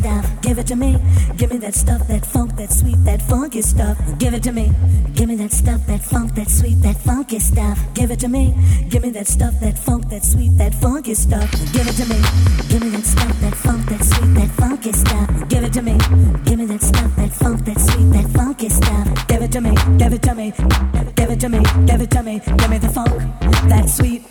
stuff. Give it to me. Give me that stuff, that funk, that sweet, that funky stuff. Give it to me. Give me that stuff, that funk, that sweet, that funky stuff. Give it to me. Give me that stuff, that funk, that sweet, that funky stuff. Give it to me. Give me that stuff, that funk, that sweet, that funky stuff. Give it to me. Give me that stuff, that funk, that sweet, that funky stuff. Give it to me. Give it to me. Give it to me. Give it to me. Give me the funk, that sweet,